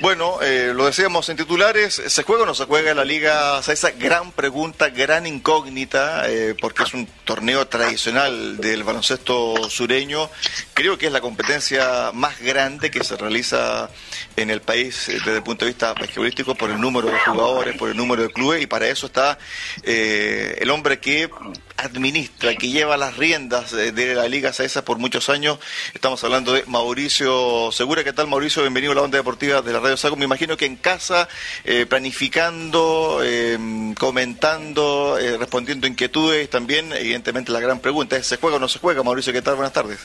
Bueno, eh, lo decíamos en titulares, ¿se juega o no se juega la Liga Esa Gran pregunta, gran incógnita, eh, porque es un torneo tradicional del baloncesto sureño. Creo que es la competencia más grande que se realiza en el país eh, desde el punto de vista basquetbolístico por el número de jugadores, por el número de clubes, y para eso está el hombre que administra, que lleva las riendas de la Liga Saesa por muchos años. Estamos hablando de Mauricio Segura. ¿Qué tal, Mauricio? Bienvenido a la onda deportiva de la Radio Saco. Me imagino que en casa, eh, planificando, eh, comentando, eh, respondiendo inquietudes, también, evidentemente, la gran pregunta es: ¿se juega o no se juega? Mauricio, ¿qué tal? Buenas tardes.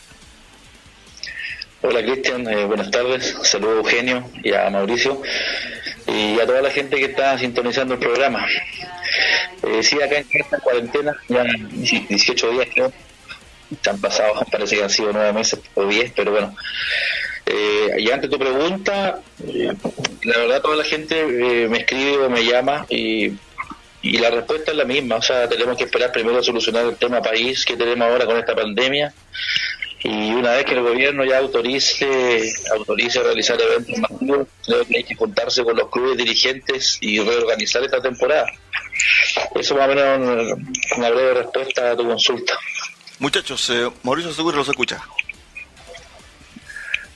Hola Cristian, buenas tardes. Saludos a Eugenio y a Mauricio y a toda la gente que está sintonizando el programa. Eh, sí, acá en esta cuarentena, ya 18 días creo, se han pasado, parece que han sido nueve meses o diez, pero bueno. Eh, y ante tu pregunta, eh, la verdad toda la gente eh, me escribe o me llama y, y la respuesta es la misma, o sea, tenemos que esperar primero a solucionar el tema país que tenemos ahora con esta pandemia y una vez que el gobierno ya autorice autorice realizar eventos masivos, creo que hay que juntarse con los clubes dirigentes y reorganizar esta temporada. Eso más o menos una breve respuesta a tu consulta. Muchachos, eh, Mauricio Seguro los escucha.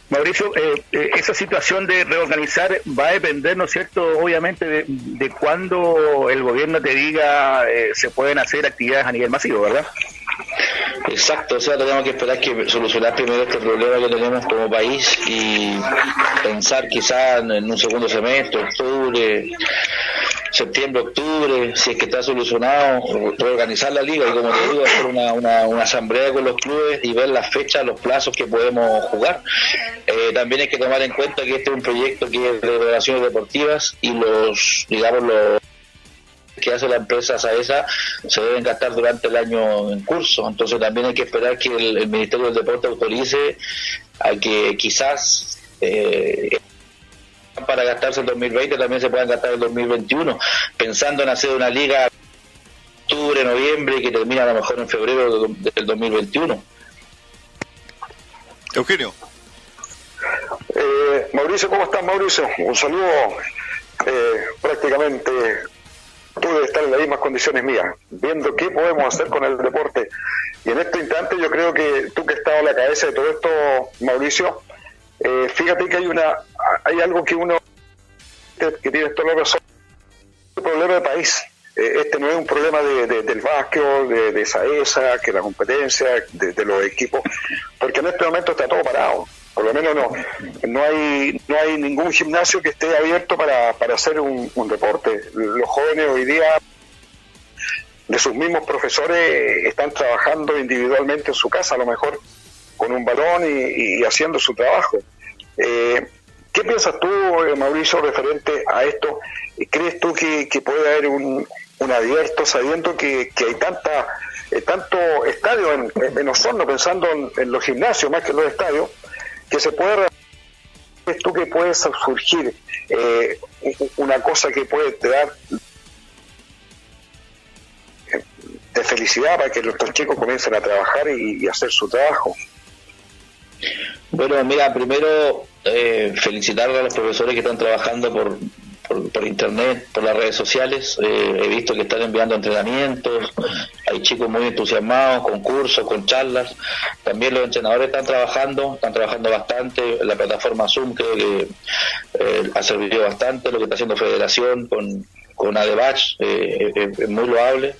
Mauricio, eh, eh, esa situación de reorganizar va a depender, ¿no es cierto?, obviamente de, de cuándo el gobierno te diga se pueden hacer actividades a nivel masivo, ¿verdad? Exacto, o sea, tenemos que esperar que solucionar primero este problema que tenemos como país y pensar quizás en un segundo semestre, octubre, septiembre, octubre, si es que está solucionado, reorganizar la liga y como te digo, hacer una, una, asamblea con los clubes y ver las fechas, los plazos que podemos jugar. Eh, también hay que tomar en cuenta que este es un proyecto que es de relaciones deportivas y los, digamos, los que hace la empresa SAESA se deben gastar durante el año en curso. Entonces también hay que esperar que el, Ministerio del Deporte autorice a que quizás eh, para gastarse el 2020 también se puedan gastar el 2021, pensando en hacer una liga octubre, noviembre que termina a lo mejor en febrero del 2021. Eugenio. Eh, Mauricio, ¿cómo estás, Mauricio? Un saludo eh, prácticamente pude estar en las mismas condiciones mías, viendo qué podemos hacer con el deporte. Y en este instante yo creo que tú que has estado a la cabeza de todo esto, Mauricio, eh, fíjate que hay una hay algo que uno que tiene toda razón, un problema de país. Eh, este no es un problema de, del básquet, de, de esa que la competencia, de, los equipos, porque en este momento está todo parado por lo menos no, no hay no hay ningún gimnasio que esté abierto para, para hacer un, deporte. Los jóvenes hoy día de sus mismos profesores están trabajando individualmente en su casa, a lo mejor con un balón y, haciendo su trabajo. Eh, ¿Qué piensas tú, eh, Mauricio, referente a esto? ¿Crees tú que, puede haber un, un abierto sabiendo que, que hay tanta eh, tanto estadio en, en Osorno, pensando en, los gimnasios más que en los estadios, que se puede tú que puede surgir eh, una cosa que puede te dar de felicidad para que nuestros chicos comiencen a trabajar y, hacer su trabajo. Bueno, mira, primero eh, felicitar a los profesores que están trabajando por, por, internet, por las redes sociales. Eh, he visto que están enviando entrenamientos, hay chicos muy entusiasmados, con cursos, con charlas. También los entrenadores están trabajando, están trabajando bastante. La plataforma Zoom creo que eh, ha servido bastante, lo que está haciendo Federación con, con ADEBACH eh, es muy loable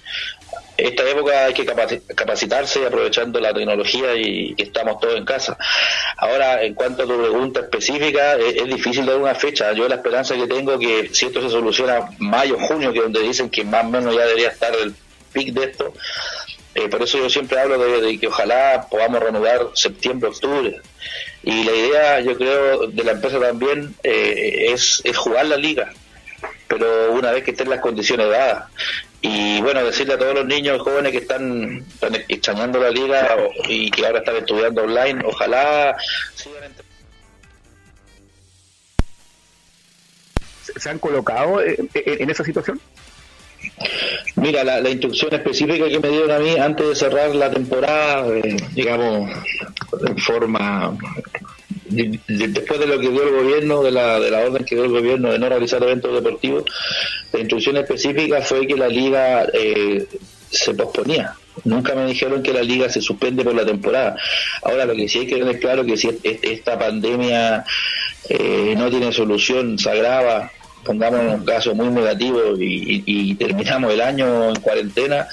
esta época hay que capacitarse aprovechando la tecnología y, estamos todos en casa. Ahora, en cuanto a tu pregunta específica, es, difícil dar una fecha. Yo la esperanza que tengo que si esto se soluciona mayo, junio, que es donde dicen que más o menos ya debería estar el pic de esto, eh, por eso yo siempre hablo de, que ojalá podamos reanudar septiembre, octubre. Y la idea, yo creo, de la empresa también eh, es, es jugar la liga pero una vez que estén las condiciones dadas. Y bueno, decirle a todos los niños jóvenes que están, extrañando la liga y que ahora están estudiando online, ojalá sigan ¿Se han colocado en esa situación? Mira, la, instrucción específica que me dieron a mí antes de cerrar la temporada, eh, digamos, en forma después de lo que dio el gobierno, de la, de la orden que dio el gobierno de no realizar eventos deportivos, la instrucción específica fue que la liga eh, se posponía. Nunca me dijeron que la liga se suspende por la temporada. Ahora lo que sí hay que tener claro que si esta pandemia eh, no tiene solución, se agrava, pongamos un caso muy negativo y, terminamos el año en cuarentena,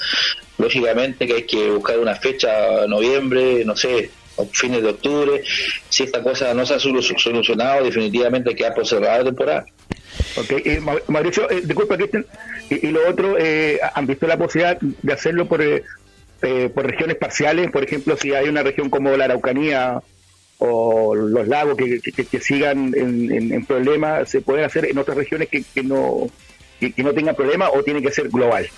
lógicamente que hay que buscar una fecha, noviembre, no sé, fines de octubre. Si esta cosa no se ha solucionado, definitivamente queda por cerrada la temporada. Ok, eh, Mauricio, eh, disculpa, Cristian, y, lo otro, eh, ¿han visto la posibilidad de hacerlo por, eh, por regiones parciales? Por ejemplo, si hay una región como la Araucanía o los lagos que, que, sigan en, en, problemas, ¿se pueden hacer en otras regiones que, que no, que, no tengan problemas o tiene que ser global?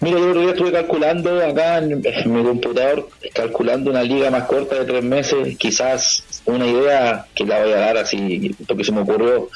Mira, yo día estuve calculando acá en, mi computador, calculando una liga más corta de tres meses, quizás una idea que la voy a dar así, porque se me ocurrió,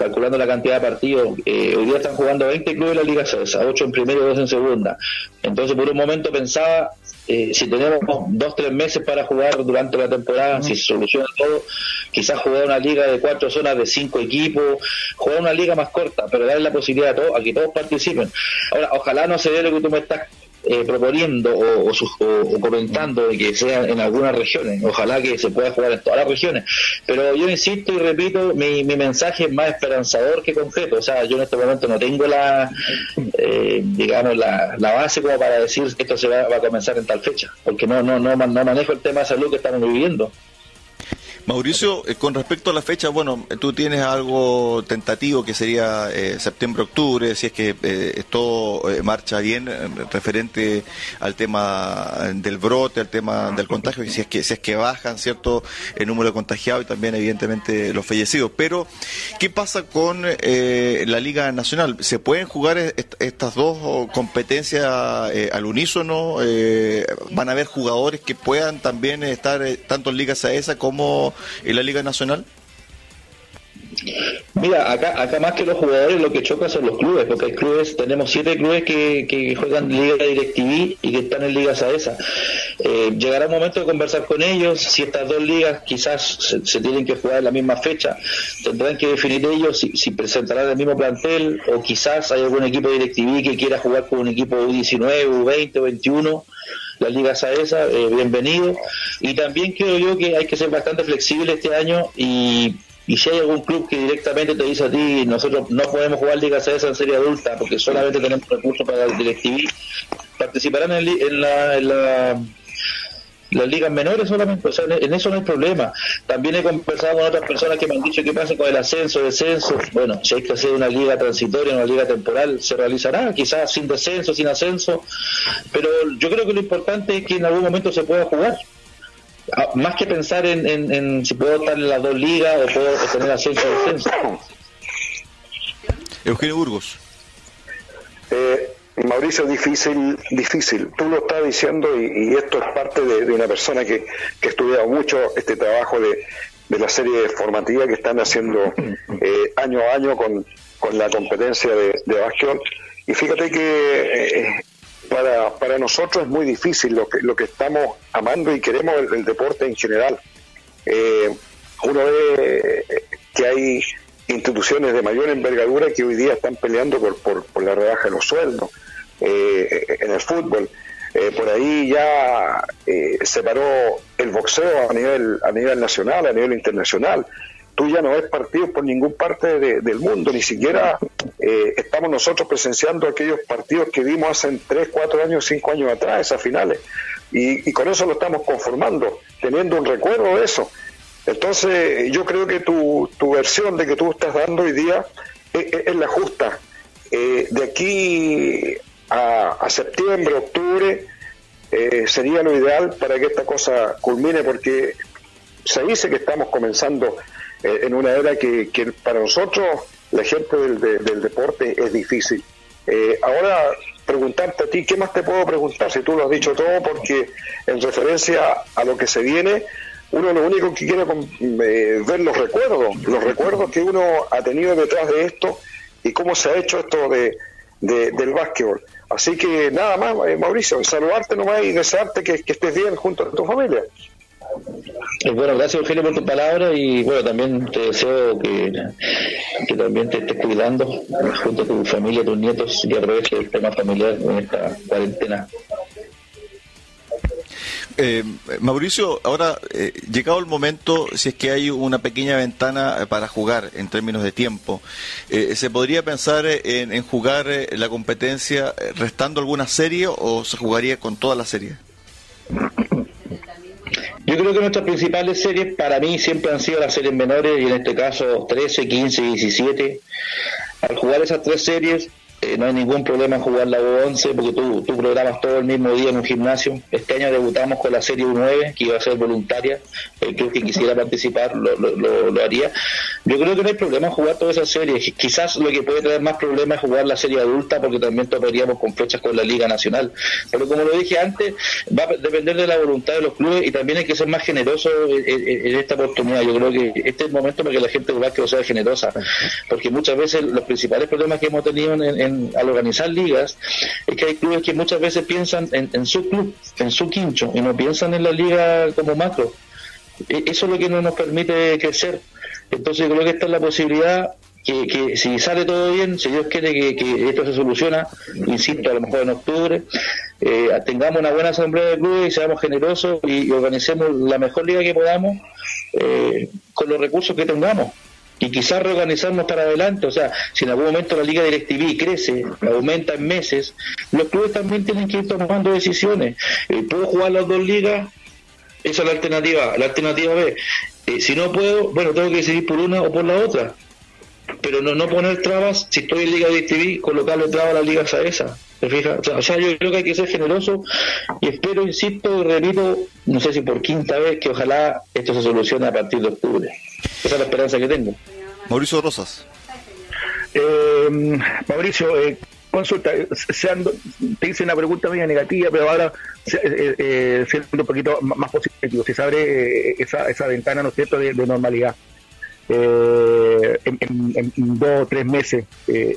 calculando la cantidad de partidos. Eh, hoy día están jugando 20 clubes de la Liga CESA, 8 en primera y 2 en segunda. Entonces, por un momento pensaba, eh, si tenemos dos, tres meses para jugar durante la temporada, si se soluciona todo, quizás jugar una liga de cuatro zonas de cinco equipos, jugar una liga más corta, pero darle la posibilidad a, todos, a que todos participen. Ahora, ojalá no se dé lo que tú me estás eh, proponiendo o, comentando de que sea en algunas regiones. Ojalá que se pueda jugar en todas las regiones. Pero yo insisto y repito, mi, mi mensaje es más esperanzador que concreto. O sea, yo en este momento no tengo la, eh, digamos, la, la, base para decir esto se va, va, a comenzar en tal fecha, porque no, no, no, no manejo el tema de salud que estamos viviendo. Mauricio, eh, con respecto a la fecha, bueno, tú tienes algo tentativo que sería eh, septiembre-octubre, si es que eh, esto marcha bien referente al tema del brote, al tema del contagio, y si es que si es que bajan, cierto, el número de contagiados y también evidentemente los fallecidos. Pero, ¿qué pasa con la Liga Nacional? ¿Se pueden jugar estas dos competencias al unísono? ¿Van a haber jugadores que puedan también estar tanto en Liga esa como en la Liga Nacional? Mira, acá, acá más que los jugadores lo que choca son los clubes, porque hay clubes, tenemos siete clubes que, que juegan Liga DirecTV y que están en Liga Saesa. Eh, llegará un momento de conversar con ellos, si estas dos ligas quizás se, tienen que jugar en la misma fecha, tendrán que definir ellos si, si, presentarán el mismo plantel o quizás hay algún equipo de DirecTV que quiera jugar con un equipo U19, U20 o 21 la Liga Saesa, eh, bienvenido. Y también creo yo que hay que ser bastante flexible este año y, y si hay algún club que directamente te dice a ti, nosotros no podemos jugar Liga Saesa en serie adulta porque solamente tenemos recursos para el DirecTV, participarán en la las ligas menores solamente, o sea, en eso no hay problema. También he conversado con otras personas que me han dicho qué pasa con el ascenso, descenso. Bueno, si hay que hacer una liga transitoria, una liga temporal, se realizará, quizás sin descenso, sin ascenso, pero yo creo que lo importante es que en algún momento se pueda jugar. Ah, más que pensar en, en, si puedo estar en las dos ligas o puedo tener ascenso o descenso. Eugenio Burgos. Eh, Mauricio, difícil, difícil. Tú lo estás diciendo y, esto es parte de, una persona que, que, ha mucho este trabajo de, la serie formativa que están haciendo eh, año a año con, la competencia de, de Y fíjate que eh, para, para nosotros es muy difícil lo que, lo que estamos amando y queremos el, deporte en general. Eh, uno ve que hay instituciones de mayor envergadura que hoy día están peleando por, por la rebaja de los sueldos eh, en el fútbol. Eh, por ahí ya eh, se paró el boxeo a nivel, a nivel nacional, a nivel internacional. Tú ya no ves partidos por ningún parte del mundo, ni siquiera eh, estamos nosotros presenciando aquellos partidos que vimos hace 3, 4 años, 5 años atrás, esas finales. Y, y con eso lo estamos conformando, teniendo un recuerdo de eso. Entonces, yo creo que tu, tu versión de que tú estás dando hoy día es, la justa. Eh, de aquí a, septiembre, octubre, eh, sería lo ideal para que esta cosa culmine, porque se dice que estamos comenzando eh, en una era que, para nosotros la gente del, deporte es difícil. Eh, ahora, preguntarte a ti, ¿qué más te puedo preguntar? Si tú lo has dicho todo, porque en referencia a lo que se viene, uno lo único que quiere ver los recuerdos, los recuerdos que uno ha tenido detrás de esto y cómo se ha hecho esto de, del básquetbol. Así que nada más, eh, Mauricio, saludarte nomás y desearte que, estés bien junto a tu familia. Eh, bueno, gracias Eugenio por tu palabra y bueno, también te deseo que, también te estés cuidando junto a tu familia, tus nietos y aproveche el tema familiar en esta cuarentena. Eh, Mauricio, ahora, eh, llegado el momento, si es que hay una pequeña ventana eh, para jugar en términos de tiempo, eh, ¿se podría pensar en, en jugar la competencia restando alguna serie o se jugaría con toda la serie? Yo creo que nuestras principales series para mí siempre han sido las series menores y en este caso 13, 15, 17. Al jugar esas tres series no hay ningún problema en jugar la U11 porque tú, tú programas todo el mismo día en un gimnasio. Este año debutamos con la serie U9 que iba a ser voluntaria. El club que quisiera participar lo, lo, haría. Yo creo que no hay problema en jugar todas esas series. Quizás lo que puede traer más problemas es jugar la serie adulta porque también toparíamos con fechas con la Liga Nacional. Pero como lo dije antes, va a depender de la voluntad de los clubes y también hay que ser más generosos en, en, en esta oportunidad. Yo creo que este es el momento para que la gente del básquet sea generosa. Porque muchas veces los principales problemas que hemos tenido en, en al organizar ligas es que hay clubes que muchas veces piensan en, en, su club, en su quincho, y no piensan en la liga como macro. E, eso es lo que no nos permite crecer. Entonces creo que esta es la posibilidad que, si sale todo bien, si Dios quiere que, que, esto se soluciona, insisto, a lo mejor en octubre, eh, tengamos una buena asamblea de clubes y seamos generosos y, y organicemos la mejor liga que podamos eh, con los recursos que tengamos y quizás reorganizarnos para adelante. O sea, si en algún momento la Liga DirecTV crece, aumenta en meses, los clubes también tienen que ir tomando decisiones. Eh, ¿Puedo jugar las dos ligas? Esa es la alternativa. La alternativa B. Eh, si no puedo, bueno, tengo que decidir por una o por la otra. Pero no, no poner trabas, si estoy en Liga DirecTV, colocarle trabas a las ligas a esa. ¿Te fijas? O sea, yo creo que hay que ser generoso y espero, insisto, repito, no sé si por quinta vez, que ojalá esto se solucione a partir de octubre. Esa es la esperanza que tengo. Mauricio Rosas. Eh, Mauricio, eh, consulta, seando, te hice una pregunta media negativa, pero ahora eh, eh, siendo un poquito más positivo, si se abre esa, esa ventana, ¿no es cierto?, de, de normalidad. Eh, en, en, dos o tres meses eh,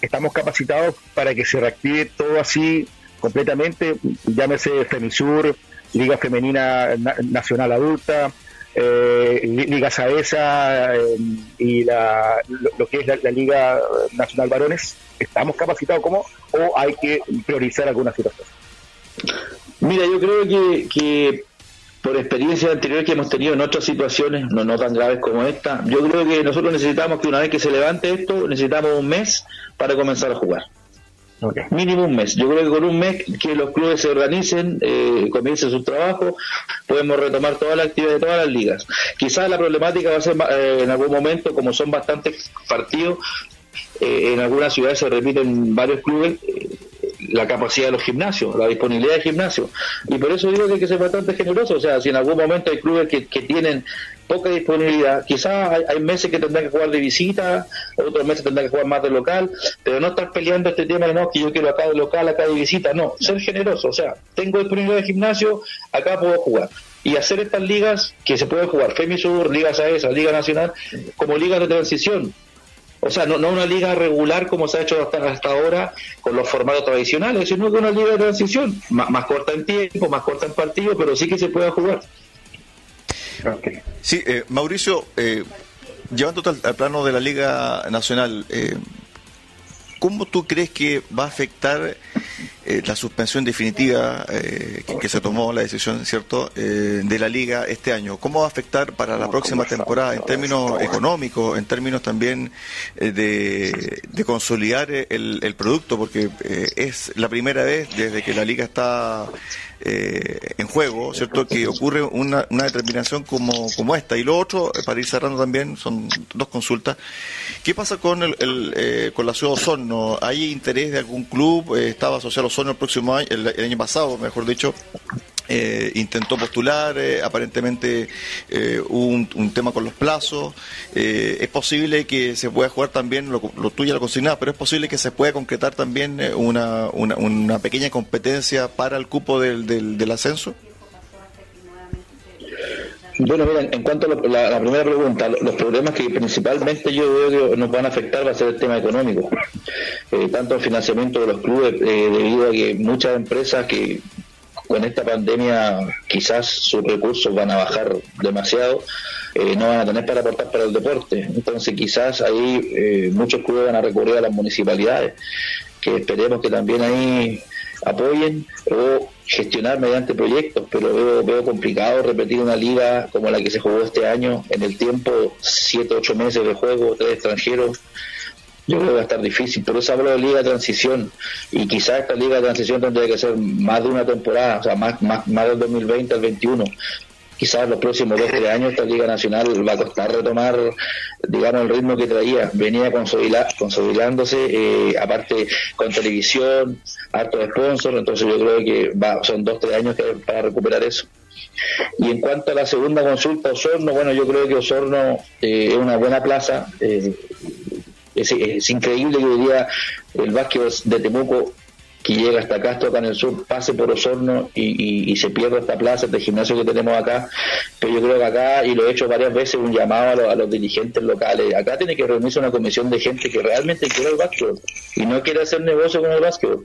estamos capacitados para que se reactive todo así completamente, llámese Femisur, Liga Femenina Na Nacional Adulta, eh, Liga Saesa eh, y la, lo, que es la, la, Liga Nacional Varones, ¿estamos capacitados como o hay que priorizar algunas situaciones? Mira, yo creo que, que por experiencias anteriores que hemos tenido en otras situaciones, no, no tan graves como esta, yo creo que nosotros necesitamos que una vez que se levante esto, necesitamos un mes para comenzar a jugar. Okay. Mínimo un mes. Yo creo que con un mes que los clubes se organicen, eh, comiencen su trabajo, podemos retomar toda la actividad de todas las ligas. Quizás la problemática va a ser eh, en algún momento, como son bastantes partidos, eh, en algunas ciudades se repiten varios clubes, la capacidad de los gimnasios, la disponibilidad de gimnasios. Y por eso digo que hay que ser bastante generoso. O sea, si en algún momento hay clubes que, que tienen poca disponibilidad, quizás hay, meses que tendrán que jugar de visita, otros meses tendrán que jugar más de local, pero no estar peleando este tema de no, que yo quiero acá de local, acá de visita. No, ser generoso. O sea, tengo disponibilidad de gimnasio, acá puedo jugar. Y hacer estas ligas que se pueden jugar, Femisur, Liga SAESA, Liga Nacional, como ligas de transición o sea, no, no una liga regular como se ha hecho hasta, ahora con los formatos tradicionales, sino que una liga de transición, más, corta en tiempo, más corta en partido, pero sí que se pueda jugar. Okay. Sí, eh, Mauricio, eh, llevándote al, al, plano de la Liga Nacional, eh, ¿cómo tú crees que va a afectar eh, la suspensión definitiva eh, que, que, se tomó la decisión, ¿cierto?, eh, de la liga este año. ¿Cómo va a afectar para la próxima temporada en términos económicos, en términos también eh, de, de, consolidar el, el producto? Porque eh, es la primera vez desde que la liga está en juego, ¿cierto?, que ocurre una, una determinación como, como esta. Y lo otro, para ir cerrando también, son dos consultas. ¿Qué pasa con, el, el con la ciudad de Osorno? ¿Hay interés de algún club? ¿Estaba asociado a Osorno el próximo año, el año pasado, mejor dicho, eh, intentó postular, eh, aparentemente eh, hubo un, un, tema con los plazos, eh, es posible que se pueda jugar también, lo, lo tuyo lo consignado, pero es posible que se pueda concretar también eh, una, una, una pequeña competencia para el cupo del, del, del ascenso. Bueno, mira, en cuanto a la, la, primera pregunta, los problemas que principalmente yo veo que nos van a afectar va a ser el tema económico. Eh, tanto el financiamiento de los clubes, eh, debido a que muchas empresas que con esta pandemia quizás sus recursos van a bajar demasiado, eh, no van a tener para aportar para el deporte. Entonces quizás ahí eh, muchos clubes van a recurrir a las municipalidades, que esperemos que también ahí apoyen o gestionar mediante proyectos, pero veo, veo complicado repetir una liga como la que se jugó este año en el tiempo, siete, ocho meses de juego, tres extranjeros, yo creo que va a estar difícil. Por eso hablo de liga de transición y quizás esta liga de transición tendría que ser más de una temporada, o sea, más, más, más del 2020 al 21. Quizás los próximos dos tres años esta liga nacional va a costar retomar, digamos, el ritmo que traía. Venía consolidándose, eh, aparte con televisión, harto sponsor, entonces yo creo que va, son dos tres años que, para recuperar eso. Y en cuanto a la segunda consulta, Osorno, bueno, yo creo que Osorno eh, es una buena plaza. Eh, es, increíble que hoy día el básquet de Temuco que llega hasta acá, acá en el sur, pase por Osorno y, y, se pierda esta plaza, este gimnasio que tenemos acá. Pero yo creo que acá, y lo he hecho varias veces, un llamado a, los, dirigentes locales. Acá tiene que reunirse una comisión de gente que realmente quiere el básquet y no quiere hacer negocio con el básquet.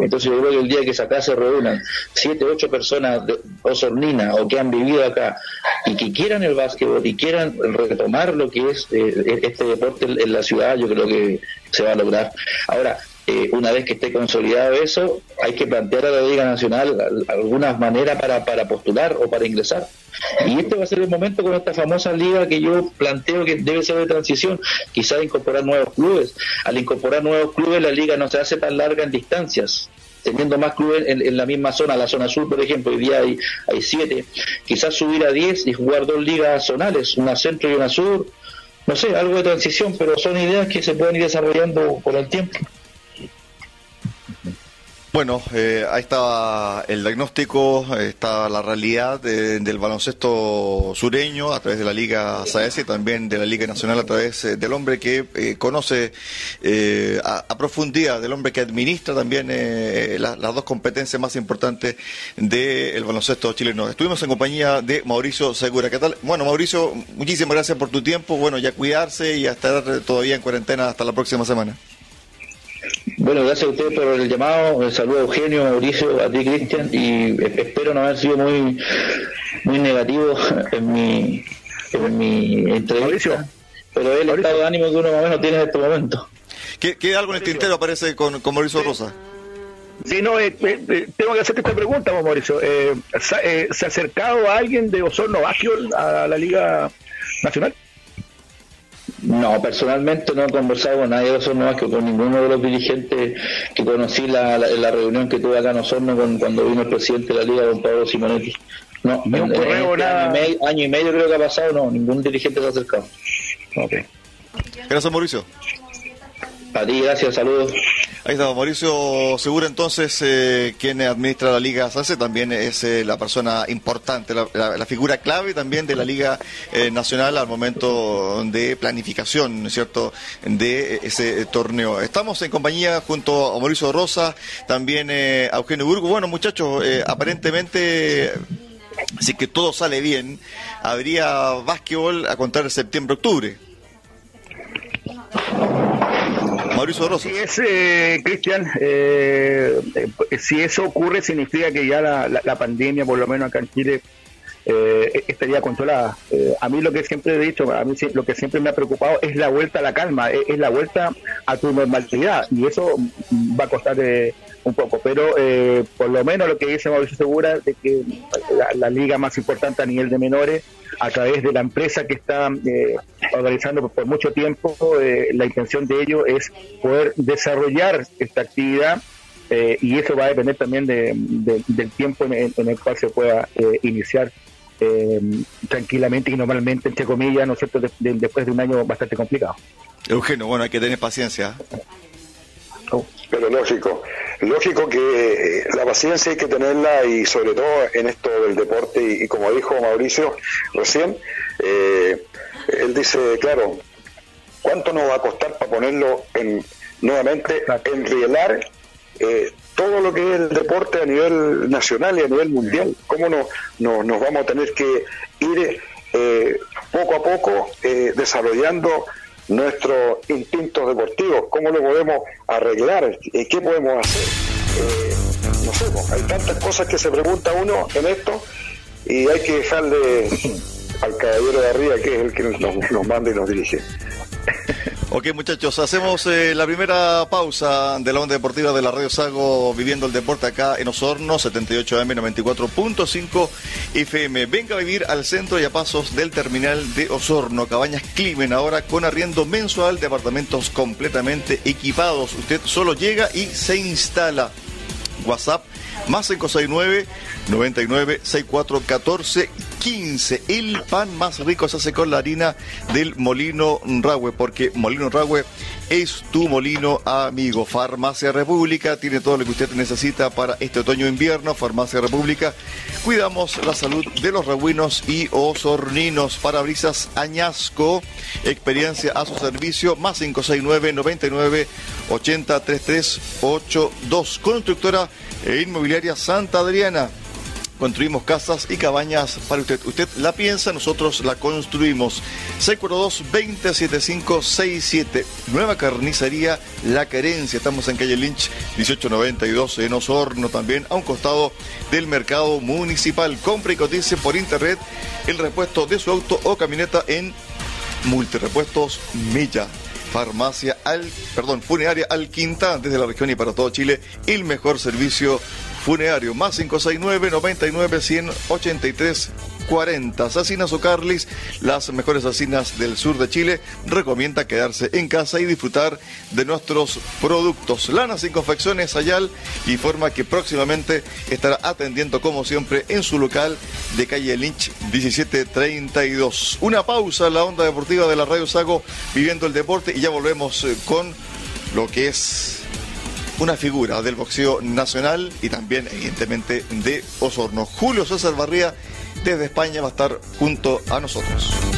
Entonces yo creo que el día que acá se reúnan siete, ocho personas de osornina o que han vivido acá y que quieran el básquet y quieran retomar lo que es eh, este deporte en la ciudad, yo creo que se va a lograr. Ahora, eh, una vez que esté consolidado eso, hay que plantear a la Liga Nacional algunas maneras para, para postular o para ingresar. Y este va a ser el momento con esta famosa liga que yo planteo que debe ser de transición, quizás incorporar nuevos clubes. Al incorporar nuevos clubes, la liga no se hace tan larga en distancias teniendo más clubes en, la misma zona, la zona sur, por ejemplo, hoy día hay, hay siete, quizás subir a diez y jugar dos ligas zonales, una centro y una sur, no sé, algo de transición, pero son ideas que se pueden ir desarrollando con el tiempo. Bueno, eh, ahí está el diagnóstico, está la realidad del baloncesto sureño a través de la Liga SAES y también de la Liga Nacional a través eh, del hombre que eh, conoce a, profundidad, del hombre que administra también las dos competencias más importantes del baloncesto chileno. Estuvimos en compañía de Mauricio Segura. ¿Qué tal? Bueno, Mauricio, muchísimas gracias por tu tiempo. Bueno, ya cuidarse y a estar todavía en cuarentena hasta la próxima semana. Bueno, gracias a usted por el llamado. Un saludo a Eugenio, Mauricio, a ti, Cristian, y espero no haber sido muy muy negativo en mi, en mi entrevista. Pero es el estado de ánimo que uno más o menos tiene en este momento. ¿Qué, algo en el tintero aparece con, con Mauricio Rosa? Sí, no, eh, eh, eh, tengo que hacerte esta pregunta, Mauricio. ¿se, ha acercado a alguien de Osorno Basquiol a la Liga Nacional? No, personalmente no he conversado con nadie de Osorno más que con ninguno de los dirigentes que conocí la, la, reunión que tuve acá en Osorno con, cuando vino el presidente de la Liga, don Pablo Simonetti. No, en, un correo, este Año, y medio, creo que ha pasado, no, ningún dirigente se ha acercado. Okay. Gracias, Mauricio. A ti, gracias, saludos. Ahí está, Mauricio Segura, entonces, eh, quien administra la Liga SACE, también es eh, la persona importante, la, figura clave también de la Liga eh, Nacional al momento de planificación, ¿no es cierto?, de ese torneo. Estamos en compañía junto a Mauricio Rosa, también a Eugenio Burgo. Bueno, muchachos, aparentemente si que todo sale bien, habría básquetbol a contar septiembre-octubre. Mauricio Rosa. Si es, eh, Cristian, eh, eh, si eso ocurre, significa que ya la, pandemia, por lo menos acá en Chile, estaría controlada. a mí lo que siempre he dicho, a mí lo que siempre me ha preocupado es la vuelta a la calma, es, la vuelta a tu normalidad y eso va a costar un poco, pero por lo menos lo que dice Mauricio Segura de que la, liga más importante a nivel de menores a través de la empresa que está eh, organizando por mucho tiempo, eh, la intención de ello es poder desarrollar esta actividad eh, y eso va a depender también del tiempo en, el cual se pueda iniciar tranquilamente y normalmente, entre comillas, ¿no es cierto?, después de un año bastante complicado. Eugenio, bueno, hay que tener paciencia. Pero lógico, lógico que eh, la paciencia hay que tenerla y sobre todo en esto del deporte y, como dijo Mauricio recién, eh, él dice, claro, ¿cuánto nos va a costar para ponerlo en, nuevamente, enrielar eh, todo lo que es el deporte a nivel nacional y a nivel mundial? ¿Cómo no, nos vamos a tener que ir poco a poco desarrollando nuestros instintos deportivos, cómo lo podemos arreglar, eh, qué podemos hacer. Eh, no sé, hay tantas cosas que se pregunta uno en esto y hay que dejarle al caballero de arriba que es el que nos, nos manda y nos dirige. Ok, muchachos, hacemos eh, la primera pausa de la onda deportiva de la Radio Sago viviendo el deporte acá en Osorno, 78 AM 94.5 FM. Venga a vivir al centro y a pasos del terminal de Osorno, Cabañas Climen, ahora con arriendo mensual de apartamentos completamente equipados. Usted solo llega y se instala. WhatsApp más 569 99 64 14 15. El pan más rico se hace con la harina del Molino Ragüe, porque Molino Ragüe es tu molino amigo. Farmacia República tiene todo lo que usted necesita para este otoño-invierno. Farmacia República, cuidamos la salud de los ragüinos y osorninos. Parabrisas Añasco, experiencia a su servicio, más 569 99 80 3382. Constructora e inmobiliaria Santa Adriana construimos casas y cabañas para usted. Usted la piensa, nosotros la construimos. 642-207567. Nueva carnicería La Querencia. Estamos en calle Lynch 1892 en Osorno también, a un costado del mercado municipal. Compre y cotice por internet el repuesto de su auto o camioneta en Multirepuestos Milla. Farmacia al, perdón, funeraria al Quinta desde la región y para todo Chile, el mejor servicio funerario. Más 569 99 183 40. Asesinas o Carlis, las mejores asesinas del sur de Chile, recomienda quedarse en casa y disfrutar de nuestros productos. Lanas y confecciones Ayal informa que próximamente estará atendiendo como siempre en su local de calle Lynch 1732. Una pausa en la onda deportiva de la Radio Sago viviendo el deporte y ya volvemos eh, con lo que es una figura del boxeo nacional y también evidentemente de Osorno. Julio César Barría desde España va a estar junto a nosotros.